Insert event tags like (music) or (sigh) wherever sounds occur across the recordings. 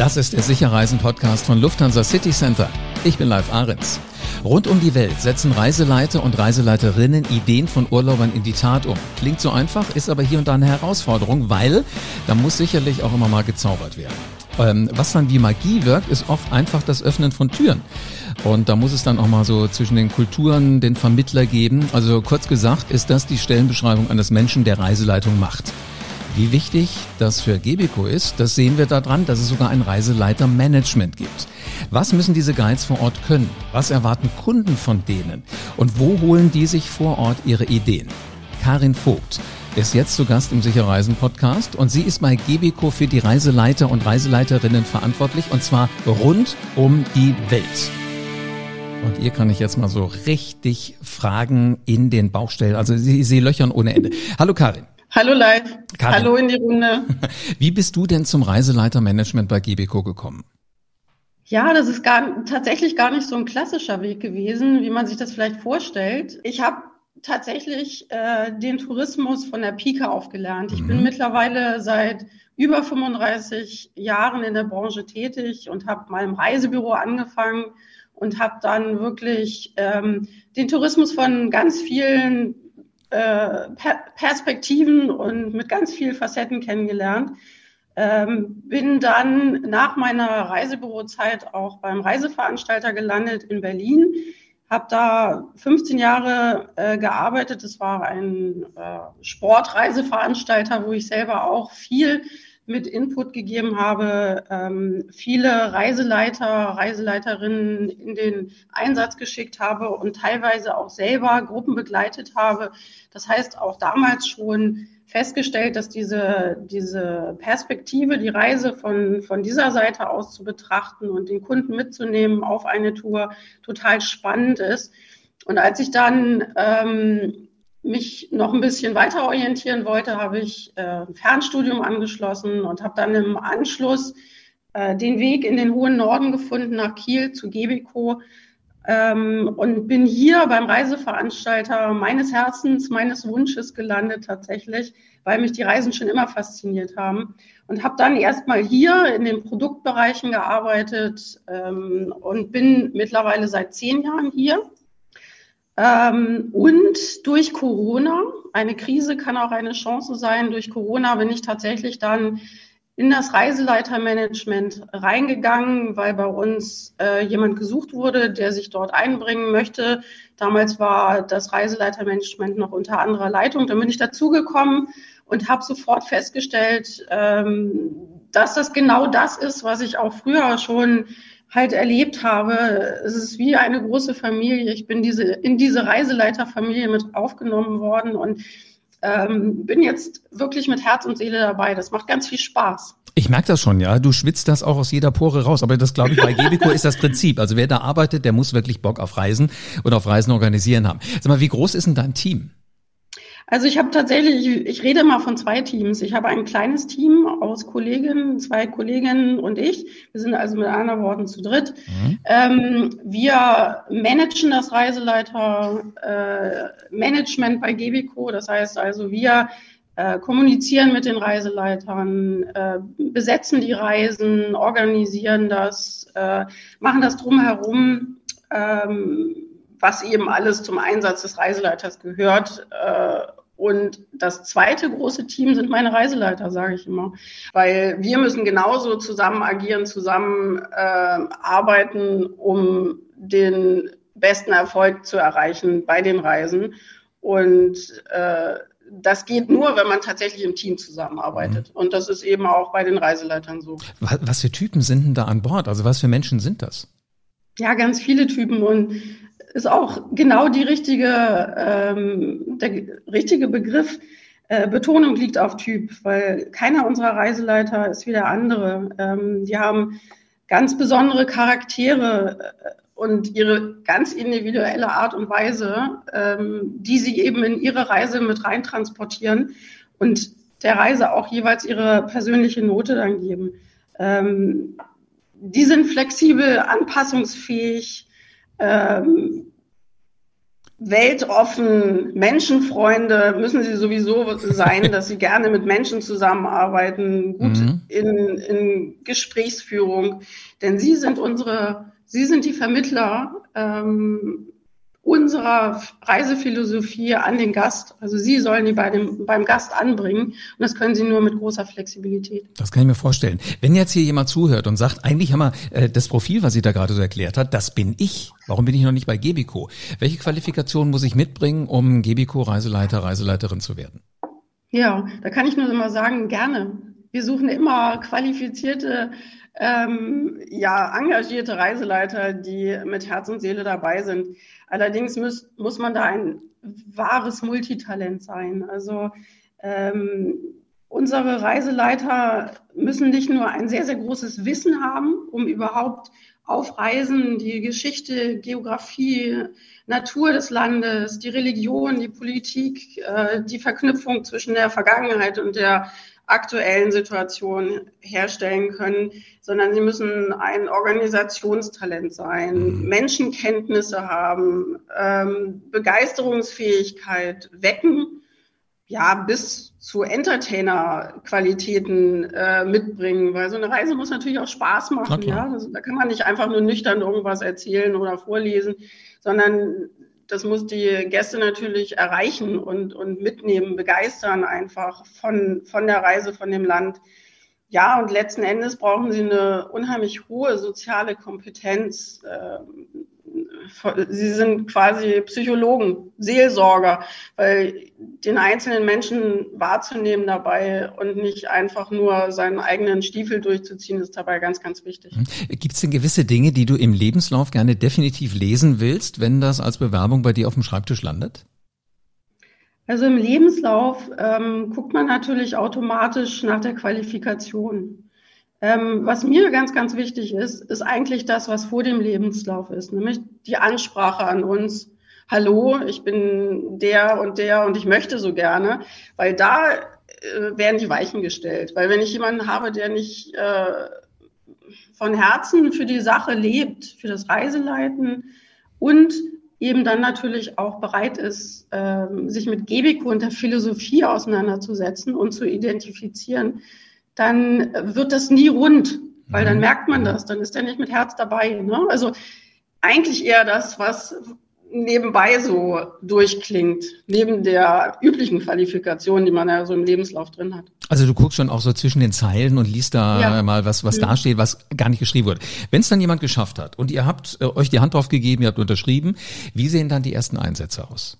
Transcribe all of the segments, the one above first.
Das ist der Sicherreisen-Podcast von Lufthansa City Center. Ich bin Live Ahrens. Rund um die Welt setzen Reiseleiter und Reiseleiterinnen Ideen von Urlaubern in die Tat um. Klingt so einfach, ist aber hier und da eine Herausforderung, weil da muss sicherlich auch immer mal gezaubert werden. Ähm, was dann wie Magie wirkt, ist oft einfach das Öffnen von Türen. Und da muss es dann auch mal so zwischen den Kulturen den Vermittler geben. Also kurz gesagt ist das die Stellenbeschreibung eines Menschen, der Reiseleitung macht. Wie wichtig das für Gebico ist, das sehen wir daran, dass es sogar ein Reiseleiter-Management gibt. Was müssen diese Guides vor Ort können? Was erwarten Kunden von denen? Und wo holen die sich vor Ort ihre Ideen? Karin Vogt ist jetzt zu Gast im Sicherreisen Podcast und sie ist bei Gebico für die Reiseleiter und Reiseleiterinnen verantwortlich und zwar rund um die Welt. Und ihr kann ich jetzt mal so richtig Fragen in den Bauch stellen. Also sie, sie löchern ohne Ende. Hallo Karin. Hallo live. Karin. Hallo in die Runde. (laughs) Wie bist du denn zum Reiseleitermanagement bei Gebico gekommen? Ja, das ist gar, tatsächlich gar nicht so ein klassischer Weg gewesen, wie man sich das vielleicht vorstellt. Ich habe tatsächlich äh, den Tourismus von der Pike aufgelernt. Ich mhm. bin mittlerweile seit über 35 Jahren in der Branche tätig und habe mal im Reisebüro angefangen und habe dann wirklich ähm, den Tourismus von ganz vielen äh, Perspektiven und mit ganz vielen Facetten kennengelernt. Ähm, bin dann nach meiner Reisebürozeit auch beim Reiseveranstalter gelandet in Berlin. Habe da 15 Jahre äh, gearbeitet. Das war ein äh, Sportreiseveranstalter, wo ich selber auch viel mit Input gegeben habe, ähm, viele Reiseleiter, Reiseleiterinnen in den Einsatz geschickt habe und teilweise auch selber Gruppen begleitet habe. Das heißt, auch damals schon festgestellt, dass diese, diese Perspektive, die Reise von, von dieser Seite aus zu betrachten und den Kunden mitzunehmen auf eine Tour total spannend ist. Und als ich dann ähm, mich noch ein bisschen weiter orientieren wollte, habe ich äh, ein Fernstudium angeschlossen und habe dann im Anschluss äh, den Weg in den hohen Norden gefunden, nach Kiel zu Gebico ähm, und bin hier beim Reiseveranstalter meines Herzens, meines Wunsches gelandet tatsächlich, weil mich die Reisen schon immer fasziniert haben. Und habe dann erstmal hier in den Produktbereichen gearbeitet ähm, und bin mittlerweile seit zehn Jahren hier ähm, und durch Corona, eine Krise kann auch eine Chance sein, durch Corona bin ich tatsächlich dann in das Reiseleitermanagement reingegangen, weil bei uns äh, jemand gesucht wurde, der sich dort einbringen möchte. Damals war das Reiseleitermanagement noch unter anderer Leitung. Dann bin ich dazugekommen und habe sofort festgestellt, ähm, dass das genau das ist, was ich auch früher schon halt erlebt habe. Es ist wie eine große Familie. Ich bin diese, in diese Reiseleiterfamilie mit aufgenommen worden und ähm, bin jetzt wirklich mit Herz und Seele dabei. Das macht ganz viel Spaß. Ich merke das schon, ja. Du schwitzt das auch aus jeder Pore raus. Aber das, glaube ich, bei Gebico ist das Prinzip. Also wer da arbeitet, der muss wirklich Bock auf Reisen und auf Reisen organisieren haben. Sag mal, wie groß ist denn dein Team? Also ich habe tatsächlich, ich, rede mal von zwei Teams. Ich habe ein kleines Team aus Kolleginnen, zwei Kolleginnen und ich. Wir sind also mit anderen Worten zu dritt. Mhm. Ähm, wir managen das Reiseleiter äh, Management bei Gebico. Das heißt also, wir äh, kommunizieren mit den Reiseleitern, äh, besetzen die Reisen, organisieren das, äh, machen das drumherum. Ähm, was eben alles zum Einsatz des Reiseleiters gehört, äh, und das zweite große Team sind meine Reiseleiter, sage ich immer, weil wir müssen genauso zusammen agieren, zusammen äh, arbeiten, um den besten Erfolg zu erreichen bei den Reisen. Und äh, das geht nur, wenn man tatsächlich im Team zusammenarbeitet. Mhm. Und das ist eben auch bei den Reiseleitern so. Was, was für Typen sind denn da an Bord? Also was für Menschen sind das? Ja, ganz viele Typen. Und ist auch genau die richtige, ähm, der richtige Begriff. Äh, Betonung liegt auf Typ, weil keiner unserer Reiseleiter ist wie der andere. Ähm, die haben ganz besondere Charaktere äh, und ihre ganz individuelle Art und Weise, ähm, die sie eben in ihre Reise mit rein transportieren und der Reise auch jeweils ihre persönliche Note dann geben. Ähm, die sind flexibel, anpassungsfähig, ähm, weltoffen, Menschenfreunde müssen sie sowieso sein, (laughs) dass sie gerne mit Menschen zusammenarbeiten, gut mhm. in, in Gesprächsführung, denn sie sind unsere, sie sind die Vermittler ähm, unserer Reisephilosophie an den Gast. Also Sie sollen die bei dem, beim Gast anbringen und das können Sie nur mit großer Flexibilität. Das kann ich mir vorstellen. Wenn jetzt hier jemand zuhört und sagt, eigentlich haben wir äh, das Profil, was sie da gerade so erklärt hat, das bin ich. Warum bin ich noch nicht bei Gebico? Welche Qualifikation muss ich mitbringen, um Gebico Reiseleiter, Reiseleiterin zu werden? Ja, da kann ich nur immer sagen, gerne. Wir suchen immer qualifizierte ähm, ja, engagierte Reiseleiter, die mit Herz und Seele dabei sind. Allerdings muss, muss man da ein wahres Multitalent sein. Also ähm, unsere Reiseleiter müssen nicht nur ein sehr, sehr großes Wissen haben, um überhaupt auf Reisen die Geschichte, Geografie, Natur des Landes, die Religion, die Politik, äh, die Verknüpfung zwischen der Vergangenheit und der aktuellen Situation herstellen können, sondern sie müssen ein Organisationstalent sein, mhm. Menschenkenntnisse haben, ähm, Begeisterungsfähigkeit wecken, ja, bis zu Entertainer-Qualitäten äh, mitbringen, weil so eine Reise muss natürlich auch Spaß machen, ja. Also, da kann man nicht einfach nur nüchtern irgendwas erzählen oder vorlesen, sondern das muss die Gäste natürlich erreichen und, und mitnehmen, begeistern einfach von, von der Reise, von dem Land. Ja, und letzten Endes brauchen sie eine unheimlich hohe soziale Kompetenz. Sie sind quasi Psychologen, Seelsorger, weil den einzelnen Menschen wahrzunehmen dabei und nicht einfach nur seinen eigenen Stiefel durchzuziehen, ist dabei ganz, ganz wichtig. Mhm. Gibt es denn gewisse Dinge, die du im Lebenslauf gerne definitiv lesen willst, wenn das als Bewerbung bei dir auf dem Schreibtisch landet? Also im Lebenslauf ähm, guckt man natürlich automatisch nach der Qualifikation. Ähm, was mir ganz, ganz wichtig ist, ist eigentlich das, was vor dem Lebenslauf ist, nämlich die Ansprache an uns. Hallo, ich bin der und der und ich möchte so gerne, weil da äh, werden die Weichen gestellt. Weil wenn ich jemanden habe, der nicht äh, von Herzen für die Sache lebt, für das Reiseleiten und eben dann natürlich auch bereit ist, äh, sich mit Gebiko und der Philosophie auseinanderzusetzen und zu identifizieren, dann wird das nie rund, weil dann mhm. merkt man das, dann ist er nicht mit Herz dabei. Ne? Also eigentlich eher das, was nebenbei so durchklingt, neben der üblichen Qualifikation, die man ja so im Lebenslauf drin hat. Also du guckst schon auch so zwischen den Zeilen und liest da ja. mal was, was mhm. da steht, was gar nicht geschrieben wurde. Wenn es dann jemand geschafft hat und ihr habt äh, euch die Hand drauf gegeben, ihr habt unterschrieben, wie sehen dann die ersten Einsätze aus?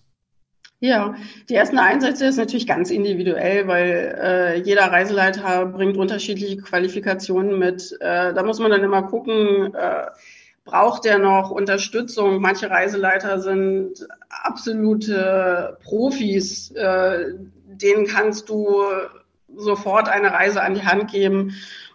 Ja, die ersten Einsätze ist natürlich ganz individuell, weil äh, jeder Reiseleiter bringt unterschiedliche Qualifikationen mit. Äh, da muss man dann immer gucken, äh, braucht er noch Unterstützung? Manche Reiseleiter sind absolute Profis, äh, denen kannst du sofort eine Reise an die Hand geben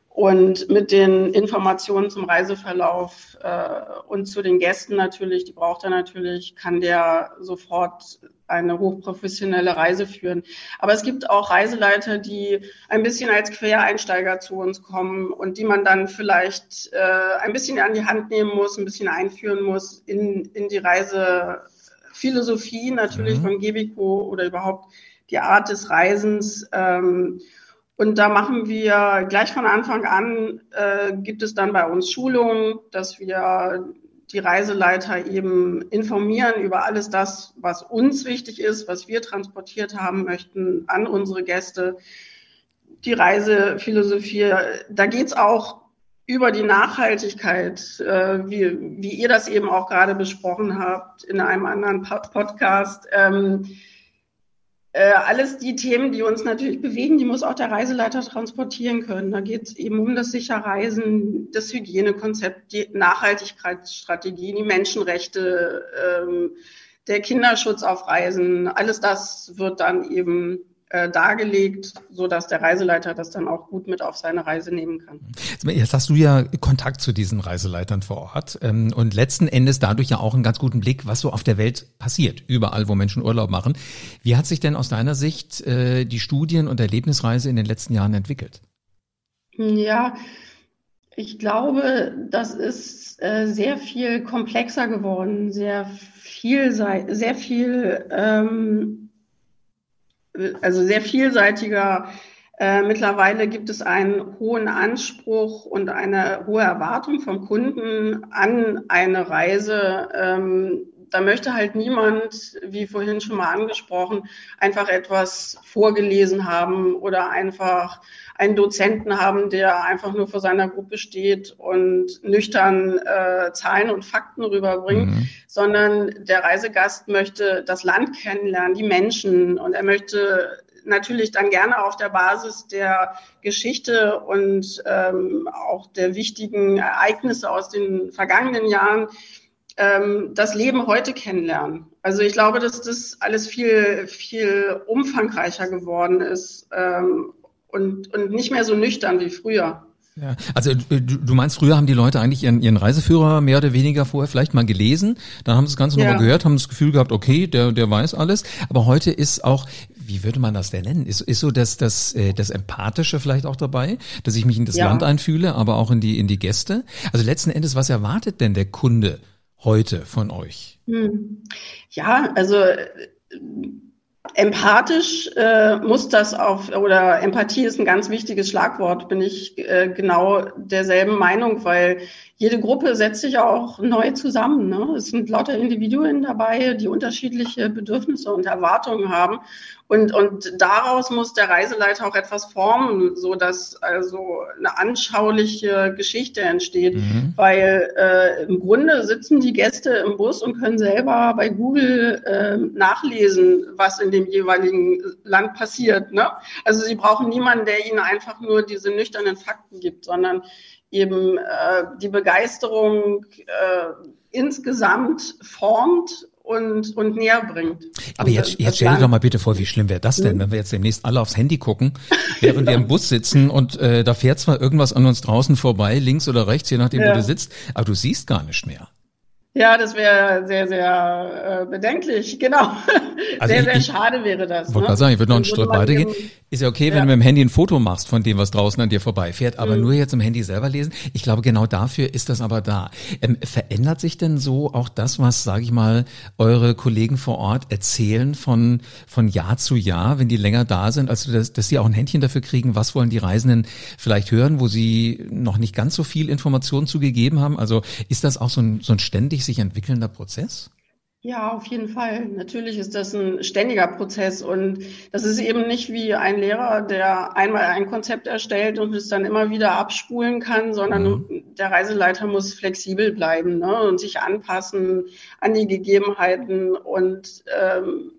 und mit den Informationen zum Reiseverlauf äh, und zu den Gästen natürlich, die braucht er natürlich, kann der sofort eine hochprofessionelle Reise führen. Aber es gibt auch Reiseleiter, die ein bisschen als Quereinsteiger zu uns kommen und die man dann vielleicht äh, ein bisschen an die Hand nehmen muss, ein bisschen einführen muss in, in die Reisephilosophie natürlich mhm. von Gebico oder überhaupt die Art des Reisens. Ähm, und da machen wir gleich von Anfang an, äh, gibt es dann bei uns Schulungen, dass wir die Reiseleiter eben informieren über alles das, was uns wichtig ist, was wir transportiert haben möchten an unsere Gäste. Die Reisephilosophie, da geht's auch über die Nachhaltigkeit, äh, wie, wie ihr das eben auch gerade besprochen habt in einem anderen Podcast. Ähm, äh, alles die Themen, die uns natürlich bewegen, die muss auch der Reiseleiter transportieren können. Da geht es eben um das Sicherreisen, das Hygienekonzept, die Nachhaltigkeitsstrategie, die Menschenrechte, ähm, der Kinderschutz auf Reisen. Alles das wird dann eben äh, dargelegt, so dass der Reiseleiter das dann auch gut mit auf seine Reise nehmen kann. Jetzt hast du ja Kontakt zu diesen Reiseleitern vor Ort ähm, und letzten Endes dadurch ja auch einen ganz guten Blick, was so auf der Welt passiert, überall, wo Menschen Urlaub machen. Wie hat sich denn aus deiner Sicht äh, die Studien- und Erlebnisreise in den letzten Jahren entwickelt? Ja, Ich glaube, das ist äh, sehr viel komplexer geworden, sehr vielseitig, sehr viel, ähm, also sehr vielseitiger. Äh, mittlerweile gibt es einen hohen Anspruch und eine hohe Erwartung vom Kunden an eine Reise. Ähm, da möchte halt niemand, wie vorhin schon mal angesprochen, einfach etwas vorgelesen haben oder einfach einen Dozenten haben, der einfach nur vor seiner Gruppe steht und nüchtern äh, Zahlen und Fakten rüberbringt, mhm. sondern der Reisegast möchte das Land kennenlernen, die Menschen und er möchte natürlich dann gerne auf der Basis der Geschichte und ähm, auch der wichtigen Ereignisse aus den vergangenen Jahren ähm, das Leben heute kennenlernen. Also ich glaube, dass das alles viel, viel umfangreicher geworden ist ähm, und, und nicht mehr so nüchtern wie früher. Ja, also äh, du, du meinst, früher haben die Leute eigentlich ihren, ihren Reiseführer mehr oder weniger vorher vielleicht mal gelesen, dann haben sie das Ganze ja. nochmal gehört, haben das Gefühl gehabt, okay, der, der weiß alles. Aber heute ist auch, wie würde man das denn nennen? Ist, ist so das, das, äh, das Empathische vielleicht auch dabei, dass ich mich in das ja. Land einfühle, aber auch in die, in die Gäste? Also letzten Endes, was erwartet denn der Kunde heute von euch? Hm. Ja, also Empathisch äh, muss das auf, oder Empathie ist ein ganz wichtiges Schlagwort, bin ich äh, genau derselben Meinung, weil jede Gruppe setzt sich auch neu zusammen. Ne? Es sind lauter Individuen dabei, die unterschiedliche Bedürfnisse und Erwartungen haben. Und, und daraus muss der Reiseleiter auch etwas formen, so dass also eine anschauliche Geschichte entsteht. Mhm. Weil äh, im Grunde sitzen die Gäste im Bus und können selber bei Google äh, nachlesen, was in dem jeweiligen Land passiert. Ne? Also sie brauchen niemanden, der ihnen einfach nur diese nüchternen Fakten gibt, sondern eben äh, die Begeisterung äh, insgesamt formt und, und näher bringt. Aber jetzt, jetzt stell dir doch mal bitte vor, wie schlimm wäre das denn, mhm. wenn wir jetzt demnächst alle aufs Handy gucken, (laughs) während wir im Bus sitzen und äh, da fährt zwar irgendwas an uns draußen vorbei, links oder rechts, je nachdem, ja. wo du sitzt, aber du siehst gar nicht mehr. Ja, das wäre sehr, sehr äh, bedenklich. Genau. (laughs) Also sehr, sehr ich, schade wäre das. Wollte ne? sagen, ich würde noch einen Schritt weitergehen. Ist ja okay, wenn ja. du mit dem Handy ein Foto machst von dem, was draußen an dir vorbeifährt, aber mhm. nur jetzt im Handy selber lesen. Ich glaube, genau dafür ist das aber da. Ähm, verändert sich denn so auch das, was, sage ich mal, eure Kollegen vor Ort erzählen von, von Jahr zu Jahr, wenn die länger da sind, also dass, dass sie auch ein Händchen dafür kriegen, was wollen die Reisenden vielleicht hören, wo sie noch nicht ganz so viel Informationen zugegeben haben? Also ist das auch so ein, so ein ständig sich entwickelnder Prozess? Ja, auf jeden Fall. Natürlich ist das ein ständiger Prozess und das ist eben nicht wie ein Lehrer, der einmal ein Konzept erstellt und es dann immer wieder abspulen kann, sondern mhm. der Reiseleiter muss flexibel bleiben ne, und sich anpassen an die Gegebenheiten und ähm,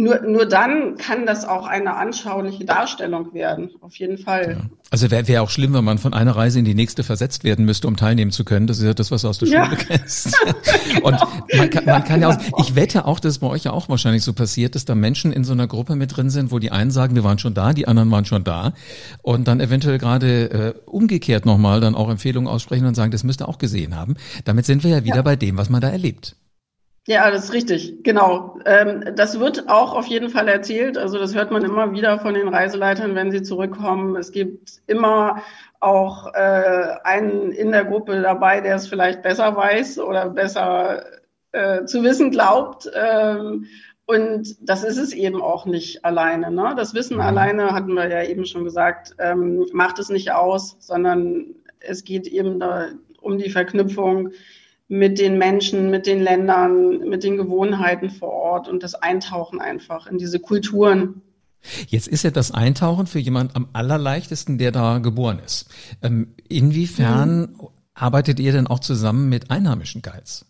nur, nur dann kann das auch eine anschauliche Darstellung werden, auf jeden Fall. Ja. Also wäre wär auch schlimm, wenn man von einer Reise in die nächste versetzt werden müsste, um teilnehmen zu können. Das ist ja das, was du aus der ja. Schule kennst. (laughs) Und man kann, man kann ja auch, ich wette auch, dass es bei euch ja auch wahrscheinlich so passiert, dass da Menschen in so einer Gruppe mit drin sind, wo die einen sagen, wir waren schon da, die anderen waren schon da und dann eventuell gerade äh, umgekehrt nochmal dann auch Empfehlungen aussprechen und sagen, das müsst ihr auch gesehen haben. Damit sind wir ja wieder ja. bei dem, was man da erlebt. Ja, das ist richtig, genau. Ähm, das wird auch auf jeden Fall erzählt. Also das hört man immer wieder von den Reiseleitern, wenn sie zurückkommen. Es gibt immer auch äh, einen in der Gruppe dabei, der es vielleicht besser weiß oder besser äh, zu wissen glaubt. Ähm, und das ist es eben auch nicht alleine. Ne? Das Wissen mhm. alleine, hatten wir ja eben schon gesagt, ähm, macht es nicht aus, sondern es geht eben da um die Verknüpfung mit den Menschen, mit den Ländern, mit den Gewohnheiten vor Ort und das Eintauchen einfach in diese Kulturen. Jetzt ist ja das Eintauchen für jemand am allerleichtesten, der da geboren ist. Ähm, inwiefern mhm. arbeitet ihr denn auch zusammen mit einheimischen Guides?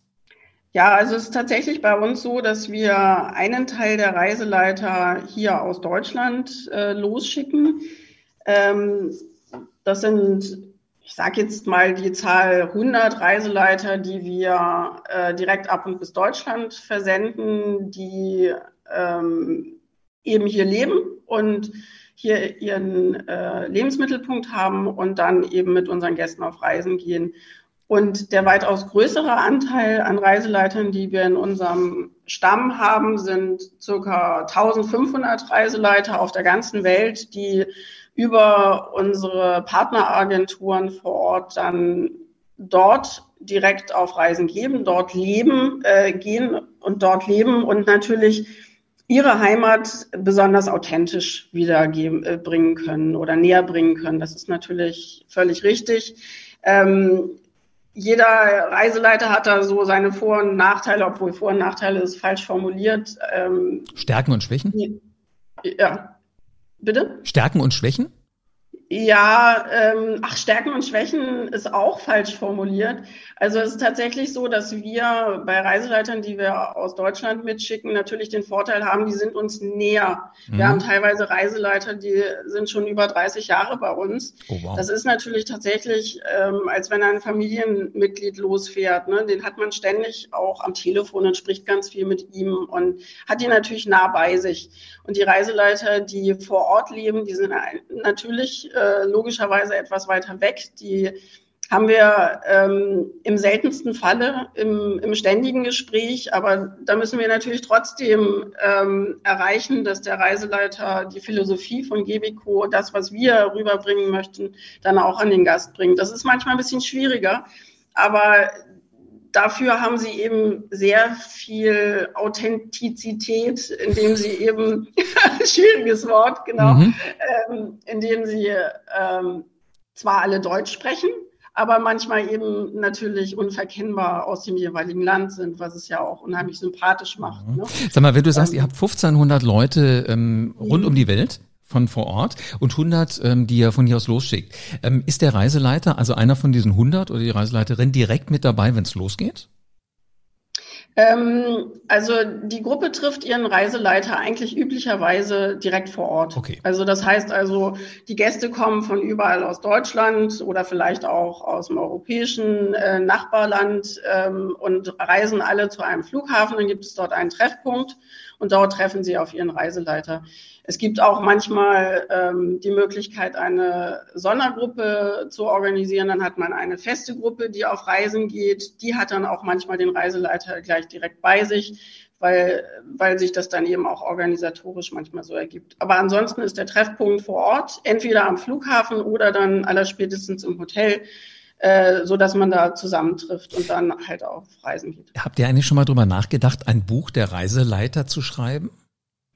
Ja, also es ist tatsächlich bei uns so, dass wir einen Teil der Reiseleiter hier aus Deutschland äh, losschicken. Ähm, das sind ich sage jetzt mal die Zahl 100 Reiseleiter, die wir äh, direkt ab und bis Deutschland versenden, die ähm, eben hier leben und hier ihren äh, Lebensmittelpunkt haben und dann eben mit unseren Gästen auf Reisen gehen. Und der weitaus größere Anteil an Reiseleitern, die wir in unserem Stamm haben, sind circa 1500 Reiseleiter auf der ganzen Welt, die über unsere Partneragenturen vor Ort dann dort direkt auf Reisen geben, dort leben, äh, gehen und dort leben und natürlich ihre Heimat besonders authentisch wiederbringen äh, können oder näher bringen können. Das ist natürlich völlig richtig. Ähm, jeder Reiseleiter hat da so seine Vor- und Nachteile, obwohl Vor- und Nachteile ist falsch formuliert. Ähm, Stärken und Schwächen? Ja. Bitte? Stärken und Schwächen? Ja, ähm, ach, Stärken und Schwächen ist auch falsch formuliert. Also es ist tatsächlich so, dass wir bei Reiseleitern, die wir aus Deutschland mitschicken, natürlich den Vorteil haben, die sind uns näher. Mhm. Wir haben teilweise Reiseleiter, die sind schon über 30 Jahre bei uns. Oh, wow. Das ist natürlich tatsächlich, ähm, als wenn ein Familienmitglied losfährt. Ne? Den hat man ständig auch am Telefon und spricht ganz viel mit ihm und hat ihn natürlich nah bei sich. Und die Reiseleiter, die vor Ort leben, die sind natürlich äh, logischerweise etwas weiter weg. Die haben wir ähm, im seltensten Falle im, im ständigen Gespräch, aber da müssen wir natürlich trotzdem ähm, erreichen, dass der Reiseleiter die Philosophie von Gebico, das, was wir rüberbringen möchten, dann auch an den Gast bringt. Das ist manchmal ein bisschen schwieriger, aber dafür haben sie eben sehr viel Authentizität, indem sie eben, (laughs) schwieriges Wort, genau, mhm. ähm, indem sie ähm, zwar alle Deutsch sprechen, aber manchmal eben natürlich unverkennbar aus dem jeweiligen Land sind, was es ja auch unheimlich sympathisch macht. Mhm. Ne? Sag mal, wenn du sagst, ähm, ihr habt 1500 Leute ähm, rund um die Welt, von vor Ort und 100, ähm, die er von hier aus losschickt. Ähm, ist der Reiseleiter, also einer von diesen 100 oder die Reiseleiterin direkt mit dabei, wenn es losgeht? Ähm, also die Gruppe trifft ihren Reiseleiter eigentlich üblicherweise direkt vor Ort. Okay. Also das heißt also, die Gäste kommen von überall aus Deutschland oder vielleicht auch aus dem europäischen äh, Nachbarland ähm, und reisen alle zu einem Flughafen. Dann gibt es dort einen Treffpunkt und dort treffen sie auf ihren Reiseleiter. Es gibt auch manchmal ähm, die Möglichkeit, eine Sondergruppe zu organisieren. Dann hat man eine feste Gruppe, die auf Reisen geht. Die hat dann auch manchmal den Reiseleiter gleich direkt bei sich, weil, weil sich das dann eben auch organisatorisch manchmal so ergibt. Aber ansonsten ist der Treffpunkt vor Ort, entweder am Flughafen oder dann allerspätestens im Hotel äh, so dass man da zusammentrifft und dann halt auf Reisen geht. Habt ihr eigentlich schon mal drüber nachgedacht, ein Buch der Reiseleiter zu schreiben?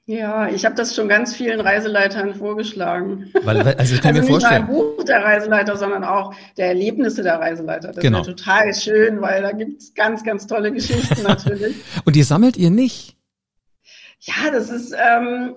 Ja, ich habe das schon ganz vielen Reiseleitern vorgeschlagen. Weil, also ich kann also mir vorstellen. Nicht nur ein Buch der Reiseleiter, sondern auch der Erlebnisse der Reiseleiter. Das genau. wäre total schön, weil da gibt's ganz, ganz tolle Geschichten (laughs) natürlich. Und die sammelt ihr nicht? Ja, das ist, ähm,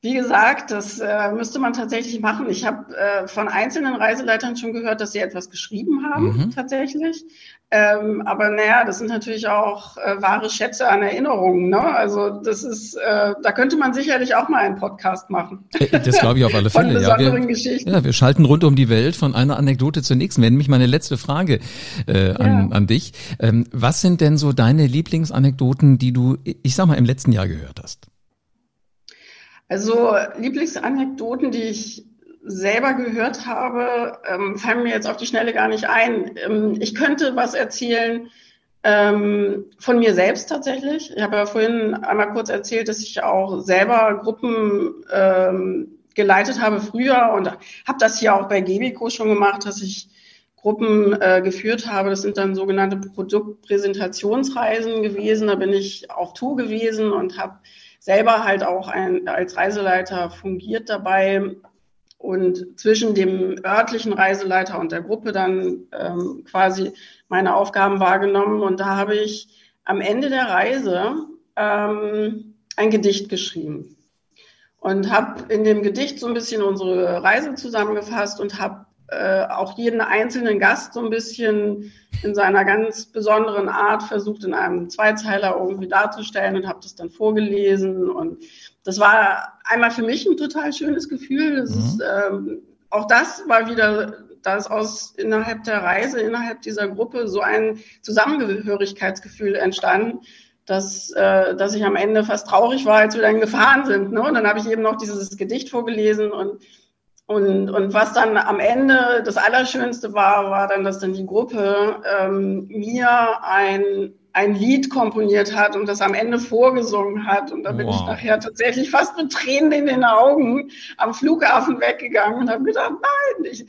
wie gesagt, das äh, müsste man tatsächlich machen. Ich habe äh, von einzelnen Reiseleitern schon gehört, dass sie etwas geschrieben haben, mhm. tatsächlich. Ähm, aber naja, das sind natürlich auch äh, wahre Schätze an Erinnerungen. Ne? Also das ist, äh, da könnte man sicherlich auch mal einen Podcast machen. Äh, das glaube ich auf alle (laughs) Fälle. von besonderen ja, wir, Geschichten. Ja, wir schalten rund um die Welt von einer Anekdote zur nächsten. Wäre nämlich meine letzte Frage äh, an, ja. an dich. Ähm, was sind denn so deine Lieblingsanekdoten, die du, ich sag mal, im letzten Jahr gehört hast? Also Lieblingsanekdoten, die ich selber gehört habe, ähm, fallen mir jetzt auf die Schnelle gar nicht ein. Ähm, ich könnte was erzählen ähm, von mir selbst tatsächlich. Ich habe ja vorhin einmal kurz erzählt, dass ich auch selber Gruppen ähm, geleitet habe früher und habe das hier auch bei Gebico schon gemacht, dass ich Gruppen äh, geführt habe. Das sind dann sogenannte Produktpräsentationsreisen gewesen. Da bin ich auf Tour gewesen und habe selber halt auch ein, als Reiseleiter fungiert dabei und zwischen dem örtlichen Reiseleiter und der Gruppe dann ähm, quasi meine Aufgaben wahrgenommen. Und da habe ich am Ende der Reise ähm, ein Gedicht geschrieben und habe in dem Gedicht so ein bisschen unsere Reise zusammengefasst und habe äh, auch jeden einzelnen Gast so ein bisschen in seiner ganz besonderen Art versucht, in einem Zweizeiler irgendwie darzustellen und habe das dann vorgelesen. Und das war einmal für mich ein total schönes Gefühl. Das mhm. ist, ähm, auch das war wieder, da ist aus innerhalb der Reise, innerhalb dieser Gruppe so ein Zusammengehörigkeitsgefühl entstanden, dass, äh, dass ich am Ende fast traurig war, als wir dann gefahren sind. Ne? Und dann habe ich eben noch dieses Gedicht vorgelesen und Und, und was dann am Ende das Allerschönste war, war dann, dass dann die Gruppe ähm, mir ein ein Lied komponiert hat und das am Ende vorgesungen hat. Und da bin wow. ich nachher tatsächlich fast mit Tränen in den Augen am Flughafen weggegangen und habe gedacht, nein, ich,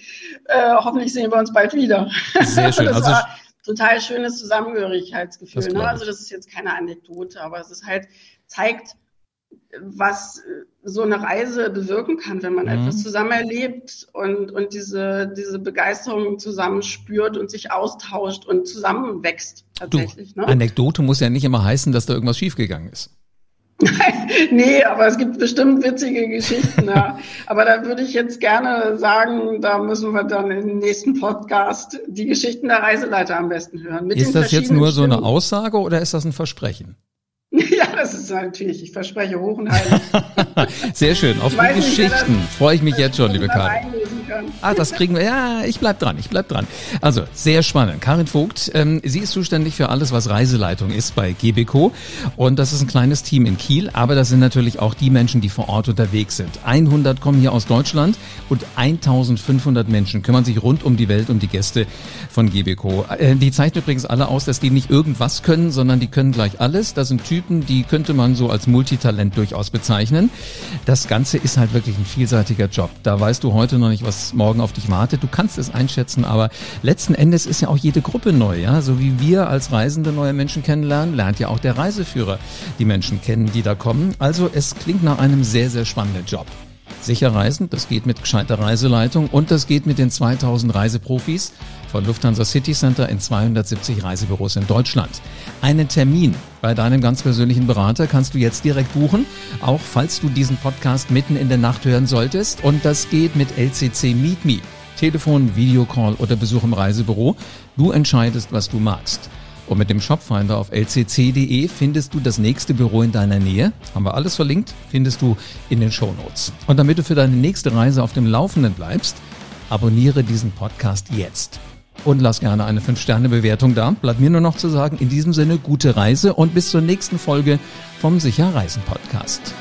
äh, hoffentlich sehen wir uns bald wieder. Sehr schön. (laughs) das also war total schönes Zusammengehörigkeitsgefühl. Ne? Also das ist jetzt keine Anekdote, aber es ist halt, zeigt, was so eine Reise bewirken kann, wenn man mhm. etwas zusammen erlebt und, und diese, diese Begeisterung zusammen spürt und sich austauscht und zusammenwächst tatsächlich. Du, ne? Anekdote muss ja nicht immer heißen, dass da irgendwas schiefgegangen ist. (laughs) nee, aber es gibt bestimmt witzige Geschichten. Ja. (laughs) Aber da würde ich jetzt gerne sagen, da müssen wir dann im nächsten Podcast die Geschichten der Reiseleiter am besten hören. ist das jetzt nur so eine Aussage oder ist das ein Versprechen? (laughs) Ja, das ist natürlich, ich verspreche hoch und heilig. (laughs) Sehr schön. Auf die Geschichten freue ich mich jetzt schon, (laughs) liebe Karin. Ah, das kriegen wir. Ja, ich bleib dran, ich bleib dran. Also, sehr spannend. Karin Vogt, ähm, sie ist zuständig für alles, was Reiseleitung ist bei GBCO. Und das ist ein kleines Team in Kiel, aber das sind natürlich auch die Menschen, die vor Ort unterwegs sind. 100 kommen hier aus Deutschland und 1500 Menschen kümmern sich rund um die Welt um die Gäste von GBCO. Äh, die zeichnen übrigens alle aus, dass die nicht irgendwas können, sondern die können gleich alles. Das sind Typen, die könnte man so als Multitalent durchaus bezeichnen. Das Ganze ist halt wirklich ein vielseitiger Job. Da weißt du heute noch nicht, morgen auf dich wartet. Du kannst es einschätzen, aber letzten Endes ist ja auch jede Gruppe neu, ja. So wie wir als Reisende neue Menschen kennenlernen, lernt ja auch der Reiseführer die Menschen kennen, die da kommen. Also es klingt nach einem sehr, sehr spannenden Job. Sicher reisen, das geht mit gescheiter Reiseleitung und das geht mit den 2000 Reiseprofis von Lufthansa City Center in 270 Reisebüros in Deutschland. Einen Termin bei deinem ganz persönlichen Berater kannst du jetzt direkt buchen, auch falls du diesen Podcast mitten in der Nacht hören solltest und das geht mit LCC Meet Me. Telefon, Videocall oder Besuch im Reisebüro. Du entscheidest, was du magst. Und mit dem Shopfinder auf lcc.de findest du das nächste Büro in deiner Nähe. Haben wir alles verlinkt, findest du in den Shownotes. Und damit du für deine nächste Reise auf dem Laufenden bleibst, abonniere diesen Podcast jetzt. Und lass gerne eine 5-Sterne-Bewertung da. Bleibt mir nur noch zu sagen, in diesem Sinne gute Reise und bis zur nächsten Folge vom Sicher Reisen Podcast.